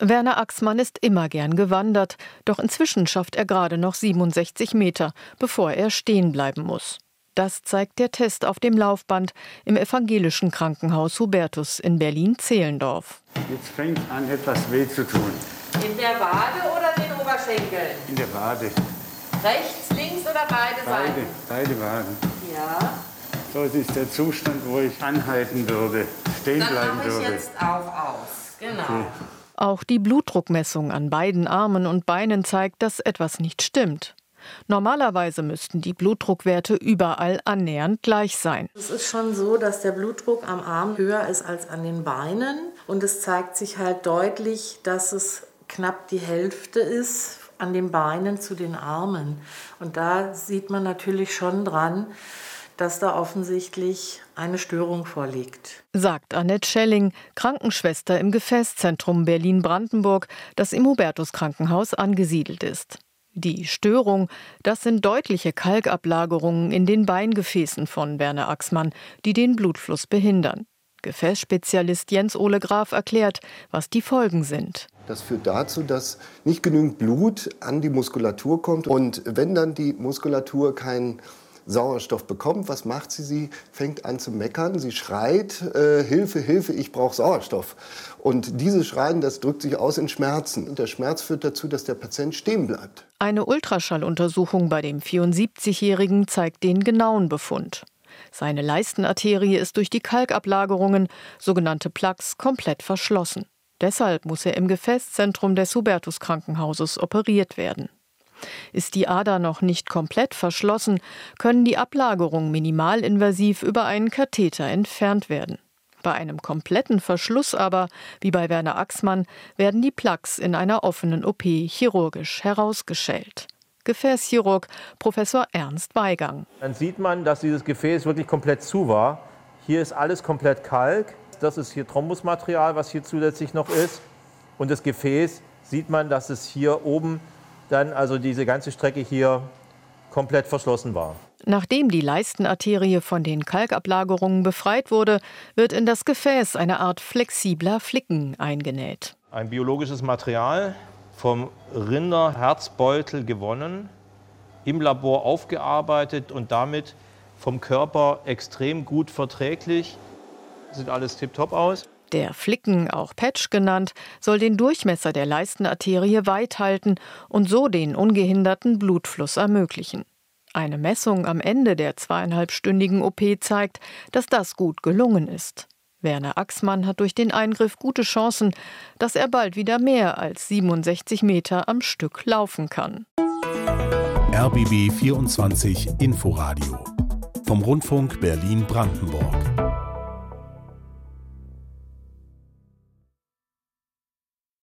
Werner Axmann ist immer gern gewandert, doch inzwischen schafft er gerade noch 67 Meter, bevor er stehen bleiben muss. Das zeigt der Test auf dem Laufband im evangelischen Krankenhaus Hubertus in Berlin-Zehlendorf. Jetzt fängt an, etwas weh zu tun. In der Wade oder den Oberschenkeln? In der Wade. Rechts, links oder beide, Beide, Seiten? beide Waden. Ja. So, das ist der Zustand, wo ich anhalten würde, stehen Dann bleiben mache ich würde. jetzt auch aus. Genau. Okay. Auch die Blutdruckmessung an beiden Armen und Beinen zeigt, dass etwas nicht stimmt. Normalerweise müssten die Blutdruckwerte überall annähernd gleich sein. Es ist schon so, dass der Blutdruck am Arm höher ist als an den Beinen. Und es zeigt sich halt deutlich, dass es knapp die Hälfte ist an den Beinen zu den Armen. Und da sieht man natürlich schon dran, dass da offensichtlich eine Störung vorliegt. Sagt Annette Schelling, Krankenschwester im Gefäßzentrum Berlin-Brandenburg, das im Hubertus Krankenhaus angesiedelt ist. Die Störung, das sind deutliche Kalkablagerungen in den Beingefäßen von Werner Axmann, die den Blutfluss behindern. Gefäßspezialist Jens Ole Graf erklärt, was die Folgen sind. Das führt dazu, dass nicht genügend Blut an die Muskulatur kommt. Und wenn dann die Muskulatur keinen Sauerstoff bekommt, was macht sie? Sie fängt an zu meckern, sie schreit, äh, Hilfe, Hilfe, ich brauche Sauerstoff. Und dieses Schreien, das drückt sich aus in Schmerzen. Und der Schmerz führt dazu, dass der Patient stehen bleibt. Eine Ultraschalluntersuchung bei dem 74-Jährigen zeigt den genauen Befund. Seine Leistenarterie ist durch die Kalkablagerungen, sogenannte Plaques, komplett verschlossen. Deshalb muss er im Gefäßzentrum des Hubertus Krankenhauses operiert werden. Ist die Ader noch nicht komplett verschlossen, können die Ablagerungen minimalinvasiv über einen Katheter entfernt werden. Bei einem kompletten Verschluss aber, wie bei Werner Axmann, werden die Plaques in einer offenen OP chirurgisch herausgeschält. Gefäßchirurg Professor Ernst Weigang. Dann sieht man, dass dieses Gefäß wirklich komplett zu war. Hier ist alles komplett Kalk. Das ist hier Thrombusmaterial, was hier zusätzlich noch ist. Und das Gefäß sieht man, dass es hier oben dann also diese ganze Strecke hier komplett verschlossen war. Nachdem die Leistenarterie von den Kalkablagerungen befreit wurde, wird in das Gefäß eine Art flexibler Flicken eingenäht. Ein biologisches Material vom Rinderherzbeutel gewonnen, im Labor aufgearbeitet und damit vom Körper extrem gut verträglich. Sieht alles tiptop aus. Der Flicken, auch Patch genannt, soll den Durchmesser der Leistenarterie weit halten und so den ungehinderten Blutfluss ermöglichen. Eine Messung am Ende der zweieinhalbstündigen OP zeigt, dass das gut gelungen ist. Werner Axmann hat durch den Eingriff gute Chancen, dass er bald wieder mehr als 67 Meter am Stück laufen kann. RBB 24 Inforadio vom Rundfunk Berlin-Brandenburg.